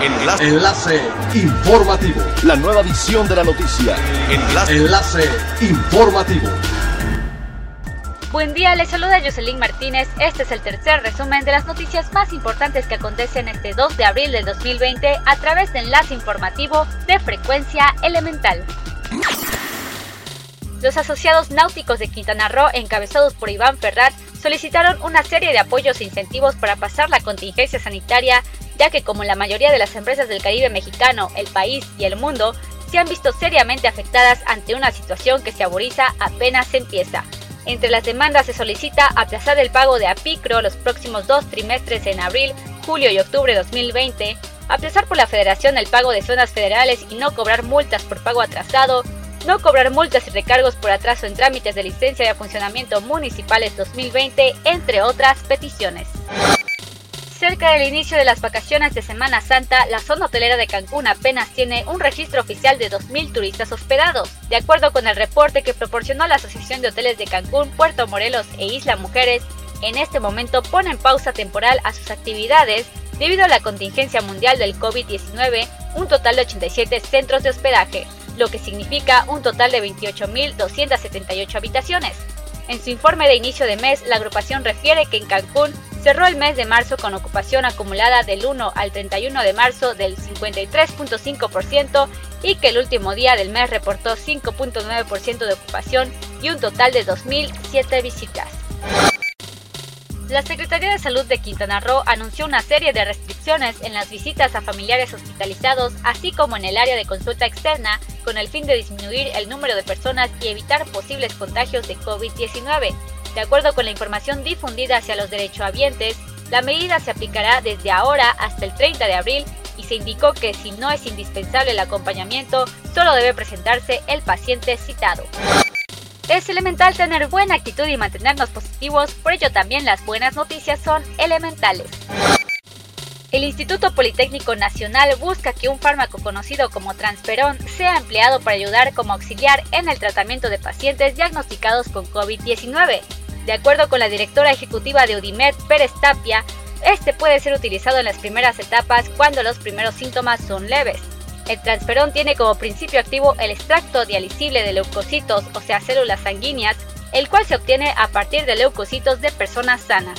Enlace. Enlace informativo. La nueva edición de la noticia. Enlace. Enlace informativo. Buen día, les saluda Jocelyn Martínez. Este es el tercer resumen de las noticias más importantes que acontecen este 2 de abril del 2020 a través de enlace informativo de frecuencia elemental. Los asociados náuticos de Quintana Roo, encabezados por Iván Ferrat, solicitaron una serie de apoyos e incentivos para pasar la contingencia sanitaria, ya que como la mayoría de las empresas del Caribe mexicano, el país y el mundo, se han visto seriamente afectadas ante una situación que se aboriza apenas empieza. Entre las demandas se solicita aplazar el pago de APICRO los próximos dos trimestres en abril, julio y octubre de 2020, aplazar por la Federación el pago de zonas federales y no cobrar multas por pago atrasado, no cobrar multas y recargos por atraso en trámites de licencia de funcionamiento municipales 2020, entre otras peticiones. Cerca del inicio de las vacaciones de Semana Santa, la zona hotelera de Cancún apenas tiene un registro oficial de 2.000 turistas hospedados. De acuerdo con el reporte que proporcionó la Asociación de Hoteles de Cancún, Puerto Morelos e Isla Mujeres, en este momento ponen pausa temporal a sus actividades debido a la contingencia mundial del COVID-19, un total de 87 centros de hospedaje lo que significa un total de 28.278 habitaciones. En su informe de inicio de mes, la agrupación refiere que en Cancún cerró el mes de marzo con ocupación acumulada del 1 al 31 de marzo del 53.5% y que el último día del mes reportó 5.9% de ocupación y un total de 2.007 visitas. La Secretaría de Salud de Quintana Roo anunció una serie de restricciones en las visitas a familiares hospitalizados, así como en el área de consulta externa, con el fin de disminuir el número de personas y evitar posibles contagios de COVID-19. De acuerdo con la información difundida hacia los derechohabientes, la medida se aplicará desde ahora hasta el 30 de abril y se indicó que si no es indispensable el acompañamiento, solo debe presentarse el paciente citado. Es elemental tener buena actitud y mantenernos positivos, por ello también las buenas noticias son elementales. El Instituto Politécnico Nacional busca que un fármaco conocido como transferón sea empleado para ayudar como auxiliar en el tratamiento de pacientes diagnosticados con COVID-19. De acuerdo con la directora ejecutiva de Udimed, Pérez Tapia, este puede ser utilizado en las primeras etapas cuando los primeros síntomas son leves. El transferón tiene como principio activo el extracto dialisible de leucocitos, o sea, células sanguíneas, el cual se obtiene a partir de leucocitos de personas sanas.